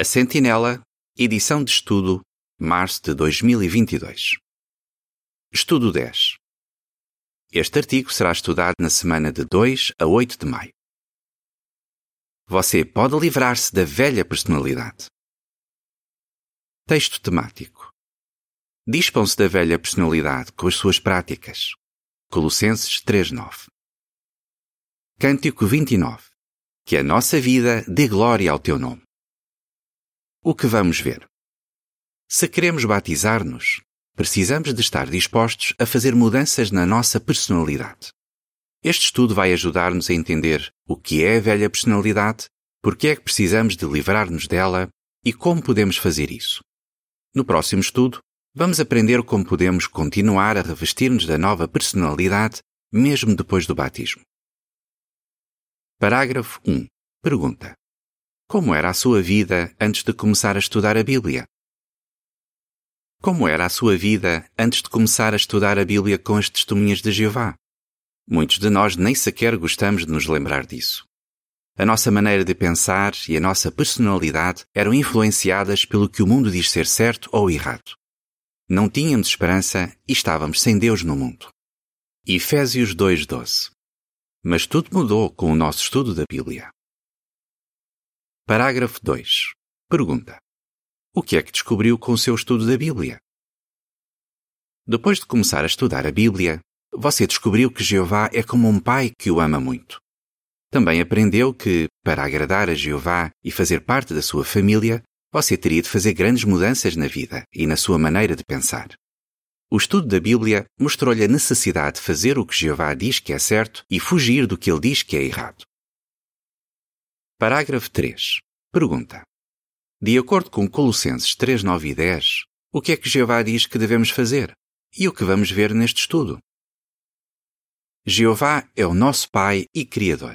A Sentinela, edição de estudo, março de 2022. Estudo 10. Este artigo será estudado na semana de 2 a 8 de maio. Você pode livrar-se da velha personalidade. Texto temático. Dispam-se da velha personalidade com as suas práticas. Colossenses 3.9. Cântico 29. Que a nossa vida dê glória ao teu nome. O que vamos ver? Se queremos batizar-nos, precisamos de estar dispostos a fazer mudanças na nossa personalidade. Este estudo vai ajudar-nos a entender o que é a velha personalidade, porque é que precisamos de livrar-nos dela e como podemos fazer isso. No próximo estudo, vamos aprender como podemos continuar a revestir-nos da nova personalidade mesmo depois do batismo. Parágrafo 1. Pergunta: como era a sua vida antes de começar a estudar a Bíblia? Como era a sua vida antes de começar a estudar a Bíblia com as testemunhas de Jeová? Muitos de nós nem sequer gostamos de nos lembrar disso. A nossa maneira de pensar e a nossa personalidade eram influenciadas pelo que o mundo diz ser certo ou errado. Não tínhamos esperança e estávamos sem Deus no mundo. Efésios 2:12. Mas tudo mudou com o nosso estudo da Bíblia. Parágrafo 2. Pergunta: O que é que descobriu com o seu estudo da Bíblia? Depois de começar a estudar a Bíblia, você descobriu que Jeová é como um pai que o ama muito. Também aprendeu que, para agradar a Jeová e fazer parte da sua família, você teria de fazer grandes mudanças na vida e na sua maneira de pensar. O estudo da Bíblia mostrou-lhe a necessidade de fazer o que Jeová diz que é certo e fugir do que ele diz que é errado. Parágrafo 3. Pergunta. De acordo com Colossenses 3, 9 e 10, o que é que Jeová diz que devemos fazer? E o que vamos ver neste estudo? Jeová é o nosso Pai e Criador.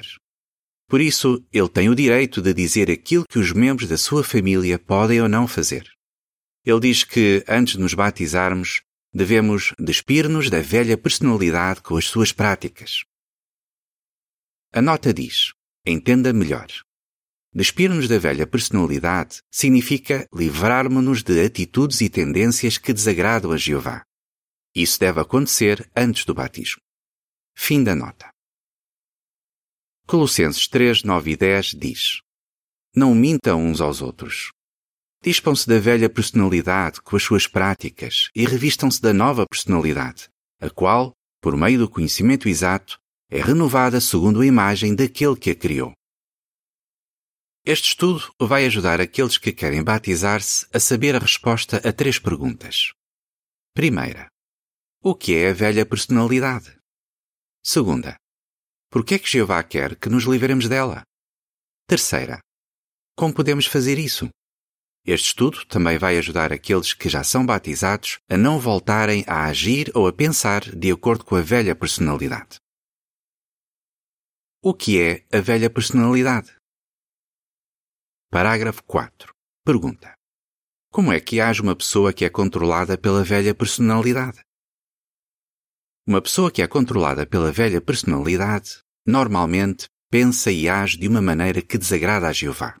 Por isso, ele tem o direito de dizer aquilo que os membros da sua família podem ou não fazer. Ele diz que, antes de nos batizarmos, devemos despir-nos da velha personalidade com as suas práticas. A nota diz: entenda melhor. Despir-nos da velha personalidade significa livrarmos-nos de atitudes e tendências que desagradam a Jeová. Isso deve acontecer antes do batismo. Fim da nota. Colossenses 3, 9 e 10 diz: Não mintam uns aos outros. Dispam-se da velha personalidade com as suas práticas e revistam-se da nova personalidade, a qual, por meio do conhecimento exato, é renovada segundo a imagem daquele que a criou. Este estudo vai ajudar aqueles que querem batizar-se a saber a resposta a três perguntas. Primeira, o que é a velha personalidade? Segunda, por que é que Jeová quer que nos livremos dela? Terceira, como podemos fazer isso? Este estudo também vai ajudar aqueles que já são batizados a não voltarem a agir ou a pensar de acordo com a velha personalidade. O que é a velha personalidade? Parágrafo 4. Pergunta: Como é que age uma pessoa que é controlada pela velha personalidade? Uma pessoa que é controlada pela velha personalidade normalmente pensa e age de uma maneira que desagrada a Jeová.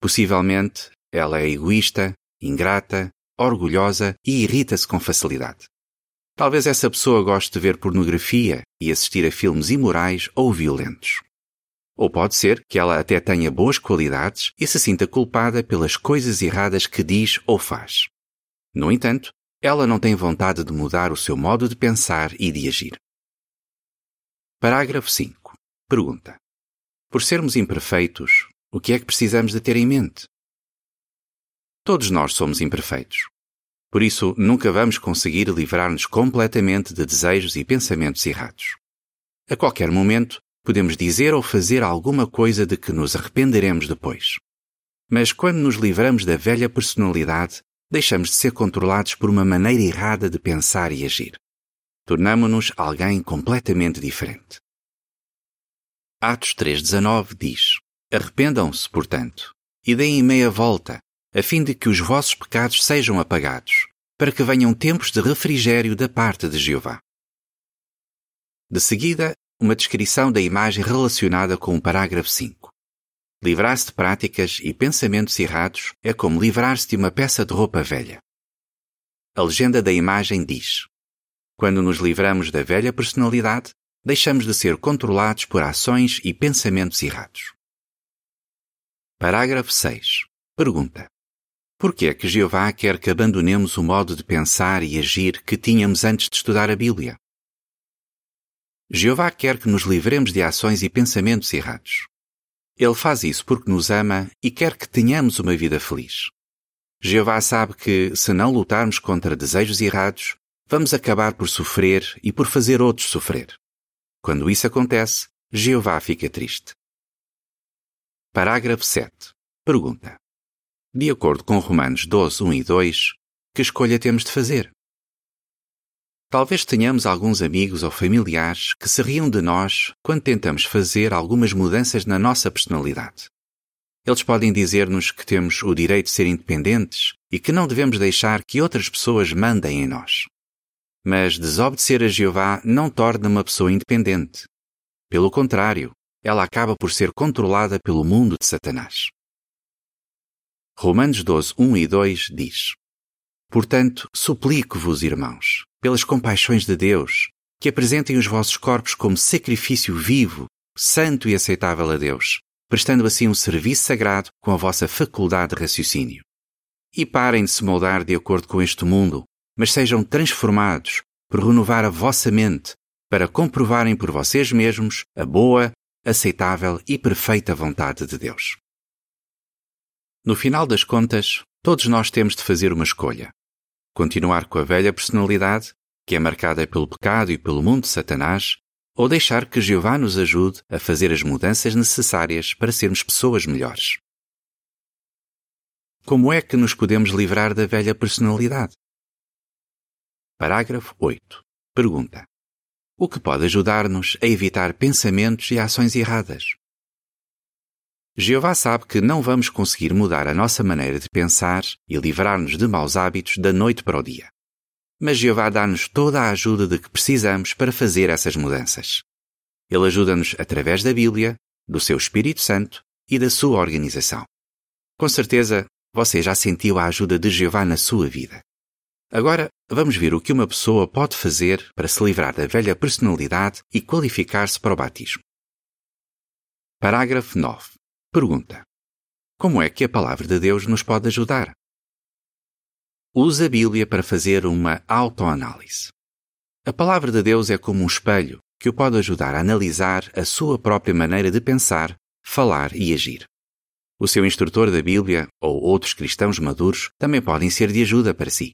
Possivelmente, ela é egoísta, ingrata, orgulhosa e irrita-se com facilidade. Talvez essa pessoa goste de ver pornografia e assistir a filmes imorais ou violentos. Ou pode ser que ela até tenha boas qualidades e se sinta culpada pelas coisas erradas que diz ou faz. No entanto, ela não tem vontade de mudar o seu modo de pensar e de agir. Parágrafo 5. Pergunta: Por sermos imperfeitos, o que é que precisamos de ter em mente? Todos nós somos imperfeitos. Por isso, nunca vamos conseguir livrar-nos completamente de desejos e pensamentos errados. A qualquer momento, podemos dizer ou fazer alguma coisa de que nos arrependeremos depois. Mas quando nos livramos da velha personalidade, deixamos de ser controlados por uma maneira errada de pensar e agir. Tornamo-nos alguém completamente diferente. Atos 3,19 diz: Arrependam-se, portanto, e deem meia volta, a fim de que os vossos pecados sejam apagados, para que venham tempos de refrigério da parte de Jeová. De seguida, uma descrição da imagem relacionada com o parágrafo 5. Livrar-se de práticas e pensamentos errados é como livrar-se de uma peça de roupa velha. A legenda da imagem diz: Quando nos livramos da velha personalidade, deixamos de ser controlados por ações e pensamentos errados. Parágrafo 6. Pergunta: Por que é que Jeová quer que abandonemos o modo de pensar e agir que tínhamos antes de estudar a Bíblia? Jeová quer que nos livremos de ações e pensamentos errados. Ele faz isso porque nos ama e quer que tenhamos uma vida feliz. Jeová sabe que, se não lutarmos contra desejos errados, vamos acabar por sofrer e por fazer outros sofrer. Quando isso acontece, Jeová fica triste. Parágrafo 7. Pergunta. De acordo com Romanos 12, 1 e 2, que escolha temos de fazer? Talvez tenhamos alguns amigos ou familiares que se riam de nós quando tentamos fazer algumas mudanças na nossa personalidade. Eles podem dizer-nos que temos o direito de ser independentes e que não devemos deixar que outras pessoas mandem em nós. Mas desobedecer a Jeová não torna uma pessoa independente. Pelo contrário, ela acaba por ser controlada pelo mundo de Satanás. Romanos 12, 1 e 2 diz: Portanto, suplico-vos, irmãos, pelas compaixões de Deus, que apresentem os vossos corpos como sacrifício vivo, santo e aceitável a Deus, prestando assim um serviço sagrado com a vossa faculdade de raciocínio. E parem de se moldar de acordo com este mundo, mas sejam transformados por renovar a vossa mente, para comprovarem por vocês mesmos a boa, aceitável e perfeita vontade de Deus. No final das contas, todos nós temos de fazer uma escolha continuar com a velha personalidade, que é marcada pelo pecado e pelo mundo de Satanás, ou deixar que Jeová nos ajude a fazer as mudanças necessárias para sermos pessoas melhores. Como é que nos podemos livrar da velha personalidade? Parágrafo 8. Pergunta: O que pode ajudar-nos a evitar pensamentos e ações erradas? Jeová sabe que não vamos conseguir mudar a nossa maneira de pensar e livrar-nos de maus hábitos da noite para o dia. Mas Jeová dá-nos toda a ajuda de que precisamos para fazer essas mudanças. Ele ajuda-nos através da Bíblia, do seu Espírito Santo e da sua organização. Com certeza, você já sentiu a ajuda de Jeová na sua vida. Agora, vamos ver o que uma pessoa pode fazer para se livrar da velha personalidade e qualificar-se para o batismo. Parágrafo 9. Pergunta: Como é que a palavra de Deus nos pode ajudar? Use a Bíblia para fazer uma autoanálise. A palavra de Deus é como um espelho que o pode ajudar a analisar a sua própria maneira de pensar, falar e agir. O seu instrutor da Bíblia ou outros cristãos maduros também podem ser de ajuda para si.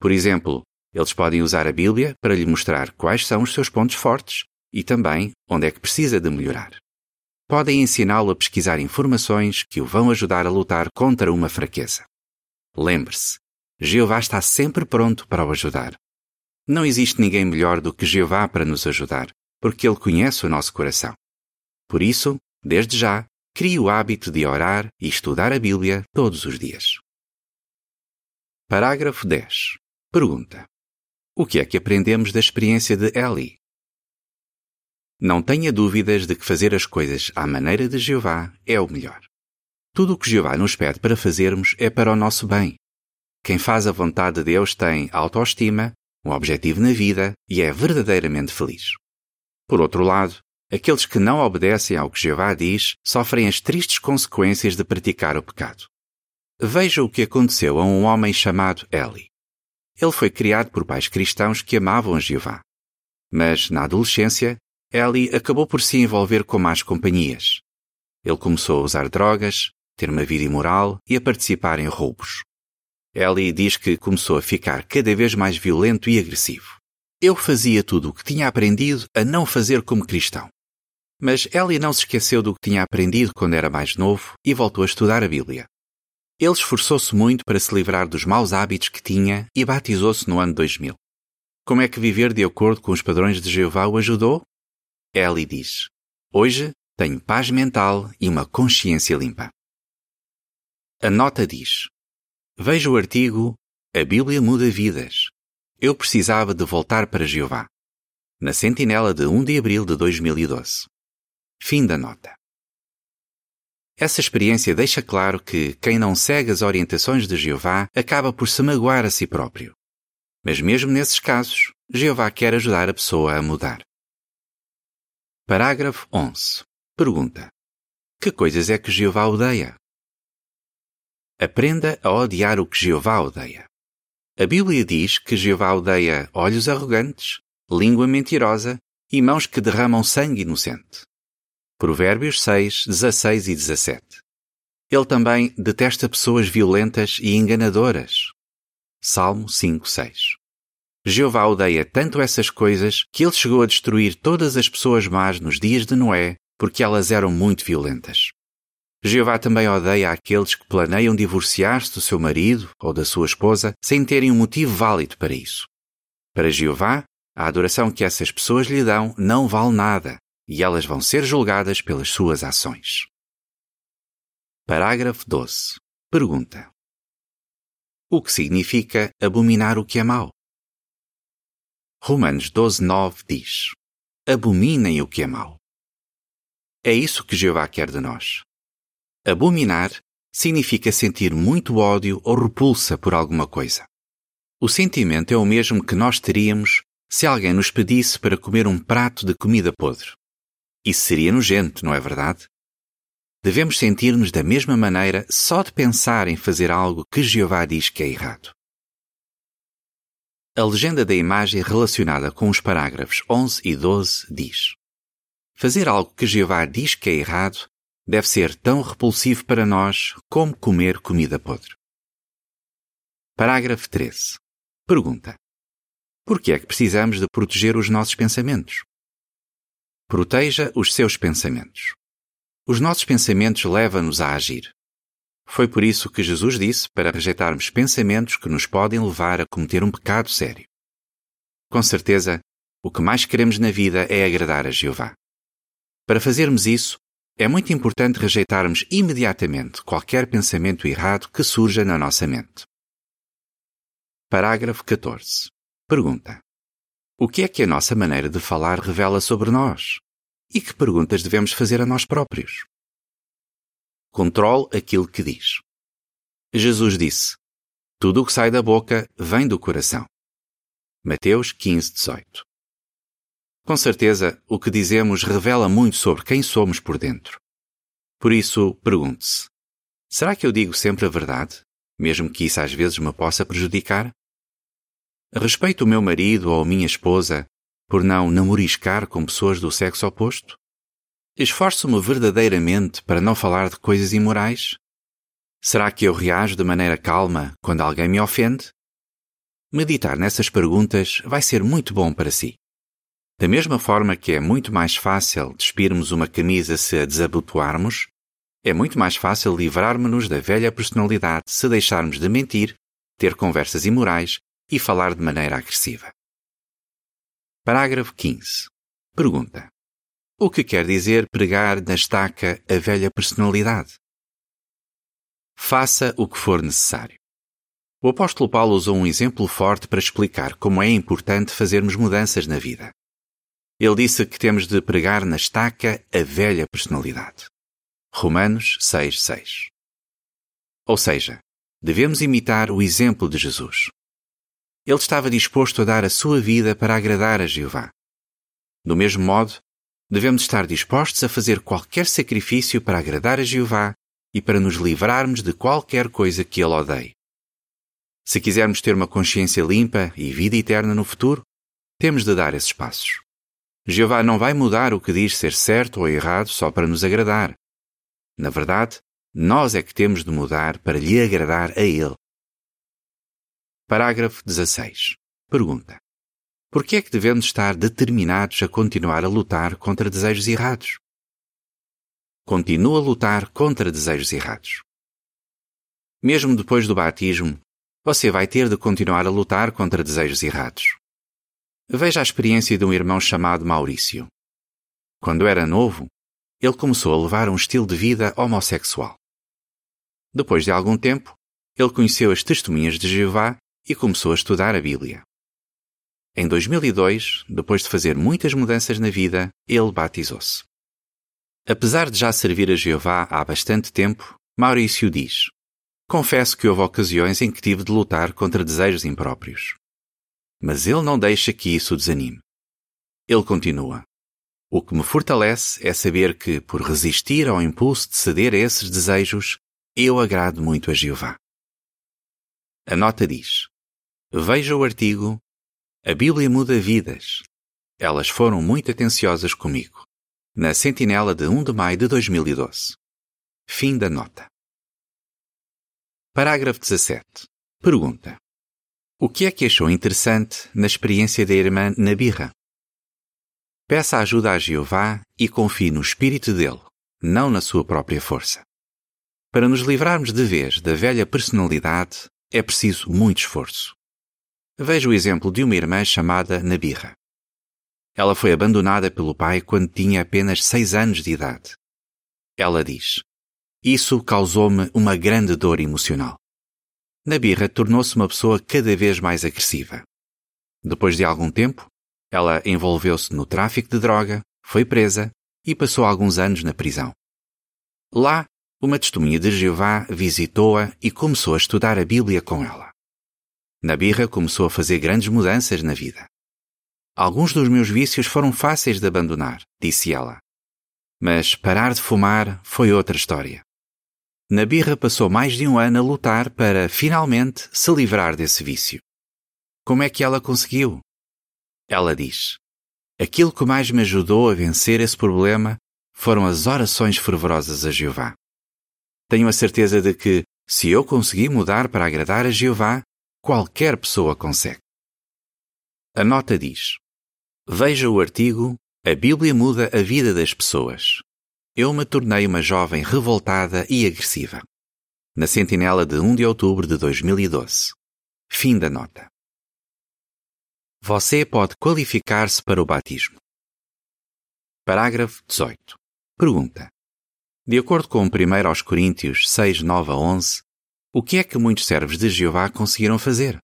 Por exemplo, eles podem usar a Bíblia para lhe mostrar quais são os seus pontos fortes e também onde é que precisa de melhorar podem ensiná-lo a pesquisar informações que o vão ajudar a lutar contra uma fraqueza. Lembre-se, Jeová está sempre pronto para o ajudar. Não existe ninguém melhor do que Jeová para nos ajudar, porque Ele conhece o nosso coração. Por isso, desde já, crie o hábito de orar e estudar a Bíblia todos os dias. Parágrafo 10. Pergunta: O que é que aprendemos da experiência de Eli? Não tenha dúvidas de que fazer as coisas à maneira de Jeová é o melhor. Tudo o que Jeová nos pede para fazermos é para o nosso bem. Quem faz a vontade de Deus tem autoestima, um objetivo na vida e é verdadeiramente feliz. Por outro lado, aqueles que não obedecem ao que Jeová diz sofrem as tristes consequências de praticar o pecado. Veja o que aconteceu a um homem chamado Eli. Ele foi criado por pais cristãos que amavam a Jeová. Mas, na adolescência, Ellie acabou por se envolver com más companhias. Ele começou a usar drogas, ter uma vida imoral e a participar em roubos. Ellie diz que começou a ficar cada vez mais violento e agressivo. Eu fazia tudo o que tinha aprendido a não fazer como cristão. Mas Ellie não se esqueceu do que tinha aprendido quando era mais novo e voltou a estudar a Bíblia. Ele esforçou-se muito para se livrar dos maus hábitos que tinha e batizou-se no ano 2000. Como é que viver de acordo com os padrões de Jeová o ajudou? Ellie diz: Hoje tenho paz mental e uma consciência limpa. A nota diz: Veja o artigo A Bíblia muda vidas. Eu precisava de voltar para Jeová. Na Sentinela de 1 de abril de 2012. Fim da nota. Essa experiência deixa claro que quem não segue as orientações de Jeová acaba por se magoar a si próprio. Mas mesmo nesses casos, Jeová quer ajudar a pessoa a mudar. Parágrafo 11. Pergunta: Que coisas é que Jeová odeia? Aprenda a odiar o que Jeová odeia. A Bíblia diz que Jeová odeia olhos arrogantes, língua mentirosa e mãos que derramam sangue inocente. Provérbios 6, 16 e 17. Ele também detesta pessoas violentas e enganadoras. Salmo 5, 6. Jeová odeia tanto essas coisas que ele chegou a destruir todas as pessoas más nos dias de Noé porque elas eram muito violentas. Jeová também odeia aqueles que planeiam divorciar-se do seu marido ou da sua esposa sem terem um motivo válido para isso. Para Jeová, a adoração que essas pessoas lhe dão não vale nada e elas vão ser julgadas pelas suas ações. Parágrafo 12. Pergunta: O que significa abominar o que é mau? Romanos 12:9 diz: Abominem o que é mau. É isso que Jeová quer de nós. Abominar significa sentir muito ódio ou repulsa por alguma coisa. O sentimento é o mesmo que nós teríamos se alguém nos pedisse para comer um prato de comida podre. Isso seria nojento, não é verdade? Devemos sentir-nos da mesma maneira só de pensar em fazer algo que Jeová diz que é errado. A legenda da imagem relacionada com os parágrafos 11 e 12 diz: Fazer algo que Jeová diz que é errado deve ser tão repulsivo para nós como comer comida podre. Parágrafo 13. Pergunta: Por que é que precisamos de proteger os nossos pensamentos? Proteja os seus pensamentos. Os nossos pensamentos levam-nos a agir. Foi por isso que Jesus disse para rejeitarmos pensamentos que nos podem levar a cometer um pecado sério. Com certeza, o que mais queremos na vida é agradar a Jeová. Para fazermos isso, é muito importante rejeitarmos imediatamente qualquer pensamento errado que surja na nossa mente. Parágrafo 14. Pergunta: o que é que a nossa maneira de falar revela sobre nós? E que perguntas devemos fazer a nós próprios? Controle aquilo que diz. Jesus disse: Tudo o que sai da boca vem do coração. Mateus 15, 18. Com certeza, o que dizemos revela muito sobre quem somos por dentro. Por isso, pergunte-se: será que eu digo sempre a verdade, mesmo que isso às vezes me possa prejudicar? Respeito o meu marido ou minha esposa por não namoriscar com pessoas do sexo oposto? Esforço-me verdadeiramente para não falar de coisas imorais? Será que eu reajo de maneira calma quando alguém me ofende? Meditar nessas perguntas vai ser muito bom para si. Da mesma forma que é muito mais fácil despirmos uma camisa se a desabotoarmos, é muito mais fácil livrarmos-nos da velha personalidade se deixarmos de mentir, ter conversas imorais e falar de maneira agressiva. Parágrafo 15. Pergunta: O que quer dizer pregar na estaca a velha personalidade? Faça o que for necessário. O apóstolo Paulo usou um exemplo forte para explicar como é importante fazermos mudanças na vida. Ele disse que temos de pregar na estaca a velha personalidade. Romanos 6:6. Ou seja, devemos imitar o exemplo de Jesus. Ele estava disposto a dar a sua vida para agradar a Jeová. Do mesmo modo, devemos estar dispostos a fazer qualquer sacrifício para agradar a Jeová e para nos livrarmos de qualquer coisa que ele odeie. Se quisermos ter uma consciência limpa e vida eterna no futuro, temos de dar esses passos. Jeová não vai mudar o que diz ser certo ou errado só para nos agradar. Na verdade, nós é que temos de mudar para lhe agradar a Ele. Parágrafo 16. Pergunta: Por que é que devemos estar determinados a continuar a lutar contra desejos errados? Continua a lutar contra desejos errados. Mesmo depois do batismo, você vai ter de continuar a lutar contra desejos errados. Veja a experiência de um irmão chamado Maurício. Quando era novo, ele começou a levar um estilo de vida homossexual. Depois de algum tempo, ele conheceu as testemunhas de Jeová e começou a estudar a Bíblia. Em 2002, depois de fazer muitas mudanças na vida, ele batizou-se. Apesar de já servir a Jeová há bastante tempo, Maurício diz: Confesso que houve ocasiões em que tive de lutar contra desejos impróprios. Mas ele não deixa que isso o desanime. Ele continua: O que me fortalece é saber que, por resistir ao impulso de ceder a esses desejos, eu agrado muito a Jeová. A nota diz: Veja o artigo A Bíblia muda vidas. Elas foram muito atenciosas comigo na Sentinela de 1 de maio de 2012. Fim da nota. Parágrafo 17. Pergunta. O que é que achou interessante na experiência da irmã Nabirra? Peça ajuda a Jeová e confie no espírito dele, não na sua própria força. Para nos livrarmos de vez da velha personalidade, é preciso muito esforço. Veja o exemplo de uma irmã chamada Nabirra. Ela foi abandonada pelo pai quando tinha apenas seis anos de idade. Ela diz: Isso causou-me uma grande dor emocional. Nabirra tornou-se uma pessoa cada vez mais agressiva. Depois de algum tempo, ela envolveu-se no tráfico de droga, foi presa e passou alguns anos na prisão. Lá, uma testemunha de Jeová visitou-a e começou a estudar a Bíblia com ela. Nabirra começou a fazer grandes mudanças na vida. Alguns dos meus vícios foram fáceis de abandonar, disse ela. Mas parar de fumar foi outra história. Nabirra passou mais de um ano a lutar para, finalmente, se livrar desse vício. Como é que ela conseguiu? Ela diz: Aquilo que mais me ajudou a vencer esse problema foram as orações fervorosas a Jeová. Tenho a certeza de que, se eu conseguir mudar para agradar a Jeová, qualquer pessoa consegue. A nota diz: Veja o artigo A Bíblia muda a vida das pessoas. Eu me tornei uma jovem revoltada e agressiva. Na Sentinela de 1 de outubro de 2012. Fim da nota. Você pode qualificar-se para o batismo. Parágrafo 18. Pergunta. De acordo com 1 aos Coríntios 6, 9 a 11, o que é que muitos servos de Jeová conseguiram fazer?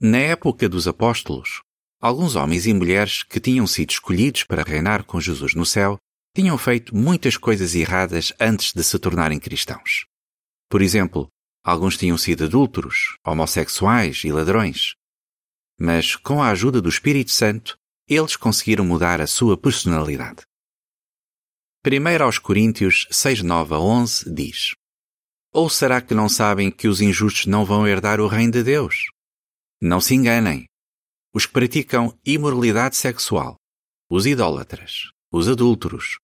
Na época dos apóstolos, Alguns homens e mulheres que tinham sido escolhidos para reinar com Jesus no céu tinham feito muitas coisas erradas antes de se tornarem cristãos. Por exemplo, alguns tinham sido adúlteros, homossexuais e ladrões. Mas, com a ajuda do Espírito Santo, eles conseguiram mudar a sua personalidade. 1 aos Coríntios 6, 9 a 11 diz: Ou será que não sabem que os injustos não vão herdar o reino de Deus? Não se enganem os que praticam imoralidade sexual, os idólatras, os adúlteros,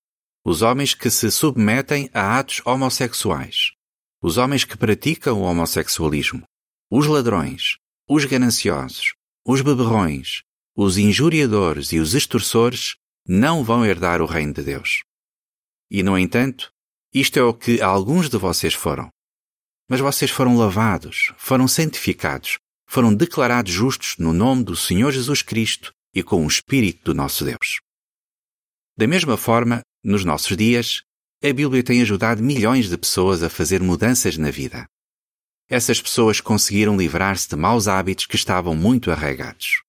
os homens que se submetem a atos homossexuais, os homens que praticam o homossexualismo, os ladrões, os gananciosos, os beberrões, os injuriadores e os extorsores não vão herdar o reino de Deus. E, no entanto, isto é o que alguns de vocês foram. Mas vocês foram lavados, foram santificados, foram declarados justos no nome do Senhor Jesus Cristo e com o Espírito do nosso Deus. Da mesma forma, nos nossos dias, a Bíblia tem ajudado milhões de pessoas a fazer mudanças na vida. Essas pessoas conseguiram livrar-se de maus hábitos que estavam muito arraigados.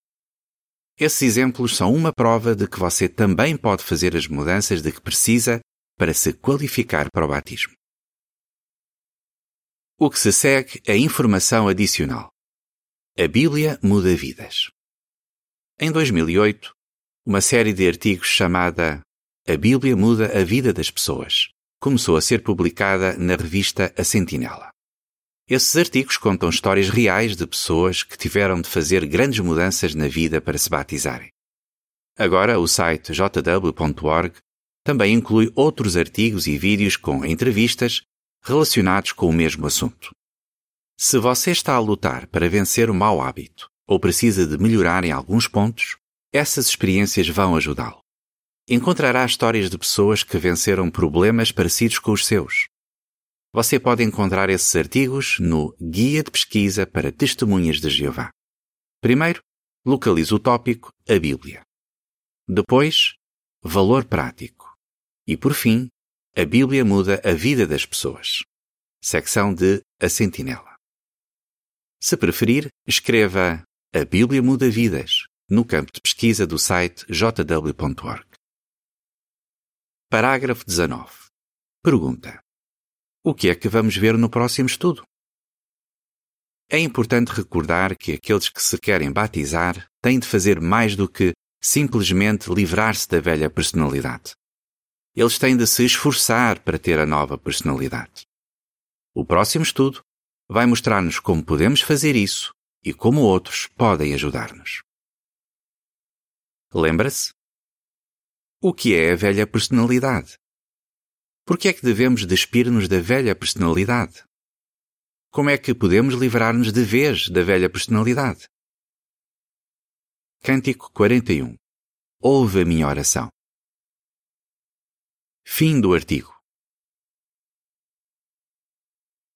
Esses exemplos são uma prova de que você também pode fazer as mudanças de que precisa para se qualificar para o batismo. O que se segue é informação adicional. A Bíblia muda vidas. Em 2008, uma série de artigos chamada A Bíblia muda a vida das pessoas começou a ser publicada na revista A Sentinela. Esses artigos contam histórias reais de pessoas que tiveram de fazer grandes mudanças na vida para se batizarem. Agora, o site jw.org também inclui outros artigos e vídeos com entrevistas relacionados com o mesmo assunto. Se você está a lutar para vencer o mau hábito ou precisa de melhorar em alguns pontos, essas experiências vão ajudá-lo. Encontrará histórias de pessoas que venceram problemas parecidos com os seus. Você pode encontrar esses artigos no Guia de Pesquisa para Testemunhas de Jeová. Primeiro, localize o tópico A Bíblia. Depois, Valor Prático. E por fim, A Bíblia muda a vida das pessoas. Secção de A Sentinela. Se preferir, escreva A Bíblia Muda Vidas no campo de pesquisa do site jw.org. Parágrafo 19. Pergunta: O que é que vamos ver no próximo estudo? É importante recordar que aqueles que se querem batizar têm de fazer mais do que simplesmente livrar-se da velha personalidade. Eles têm de se esforçar para ter a nova personalidade. O próximo estudo vai mostrar-nos como podemos fazer isso e como outros podem ajudar-nos. Lembra-se? O que é a velha personalidade? Por que é que devemos despir-nos da velha personalidade? Como é que podemos livrar-nos de vez da velha personalidade? Cântico 41 Ouve a minha oração. Fim do artigo.